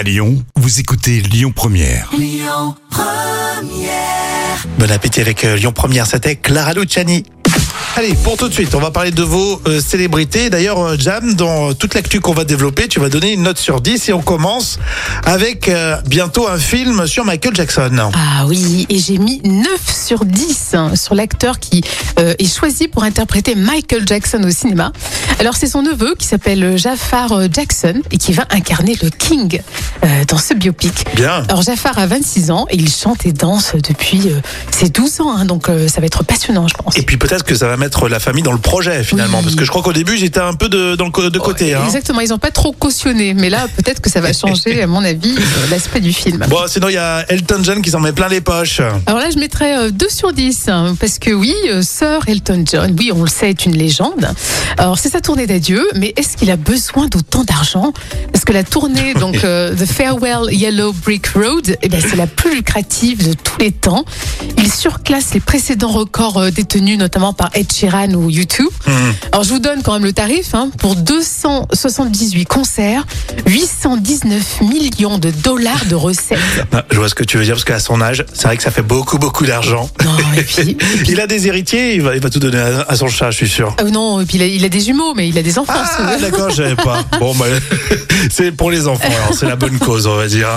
À Lyon, vous écoutez Lyon Première. Bon appétit avec euh, Lyon Première, c'était Clara Luciani. Allez, pour tout de suite, on va parler de vos euh, célébrités. D'ailleurs, euh, Jam, dans toute l'actu qu'on va développer, tu vas donner une note sur 10 et on commence avec euh, bientôt un film sur Michael Jackson. Ah oui, et j'ai mis 9 sur 10 hein, sur l'acteur qui euh, est choisi pour interpréter Michael Jackson au cinéma. Alors c'est son neveu qui s'appelle Jafar euh, Jackson et qui va incarner le King euh, dans ce biopic. Bien. Alors Jafar a 26 ans et il chante et danse depuis euh, ses 12 ans, hein, donc euh, ça va être passionnant je pense. Et puis peut-être que ça va mettre la famille dans le projet finalement, Oui. parce que je crois qu'au début j'étais un peu de, dans le de côté. hein. Exactement, ils n'ont pas trop cautionné, mais là peut-être que ça va changer à mon avis euh, l'aspect du film. Bon, sinon il y a Elton John qui s'en met plein les poches. Alors là, je mettrais euh, 2 sur 10, hein, parce que oui, euh, Sir Elton John, oui, on le sait, est une légende. Alors c'est sa tournée d'adieu, mais est-ce qu'il a besoin d'autant d'argent? Parce que la tournée, donc euh, The Farewell Yellow Brick Road, eh ben, c'est la plus lucrative de tous les temps. Il surclasse les précédents records euh, détenus, notamment par Ed Sheeran ou YouTube. Alors je vous donne quand même le tarif, hein, pour 278 concerts, 819 millions de dollars de recettes. Ah, Je vois ce que tu veux dire, parce qu'à son âge, c'est vrai que ça fait beaucoup, beaucoup d'argent. Non, et puis- il a des héritiers, il va, il va tout donner à, à son chat, je suis sûr. Ah non, et puis il a, il a des jumeaux, mais il a des enfants. Ah, d'accord, je savais pas. Bon, bah, c'est pour les enfants, c'est la bonne cause, on va dire.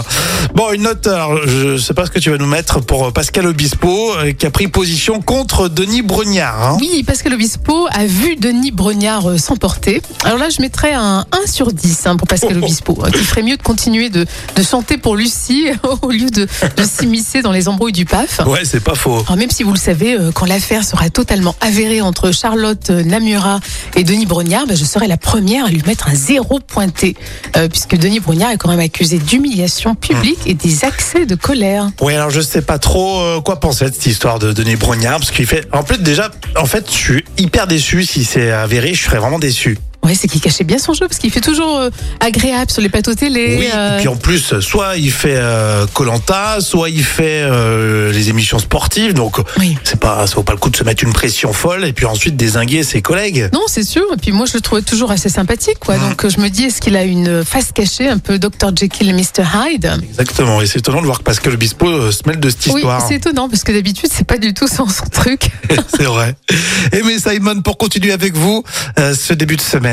Bon, une note, alors, je sais pas ce que tu vas nous mettre pour Pascal Obispo, euh, qui a pris position contre Denis Brognard. hein. Oui, Pascal Obispo a vu Denis Brognard euh, s'emporter. Alors là, je mettrais un 1 sur 10 hein, pour Pascal Obispo, hein, qui ferait mieux de continuer de, de chanter pour Lucie au lieu de, de s'immiscer dans les embrouilles du PAF. Ouais, c'est pas faux. Alors même si vous le savez, euh, quand l'affaire sera totalement avérée entre Charlotte euh, Namura et Denis Brognard, ben, je serai la première à lui mettre un zéro pointé, euh, puisque Denis Brognard est quand même accusé d'humiliation publique et des accès de colère. Oui, alors je sais pas trop quoi penser de cette histoire de Denis Brognard, parce qu'il fait. En plus, déjà, en fait, je suis hyper déçu si c'est avéré, je serais vraiment déçu. Ouais, c'est qu'il cachait bien son jeu parce qu'il fait toujours euh, agréable sur les plateaux télé. Oui, euh, et puis en plus, soit il fait Colanta, soit il fait euh, les émissions sportives, donc Oui. c'est pas, ça vaut pas le coup de se mettre une pression folle et puis ensuite désinguer ses collègues. Non, c'est sûr. Et puis moi, je le trouvais toujours assez sympathique, quoi. Donc euh, je me dis, est-ce qu'il a une face cachée, un peu Dr Jekyll et Mr Hyde? Exactement, et c'est étonnant de voir que Pascal Obispo euh, se mêle de cette Oui, histoire. c'est étonnant parce que d'habitude, c'est pas du tout son, son truc. c'est vrai. Aimé Simon, pour continuer avec vous, euh, ce début de semaine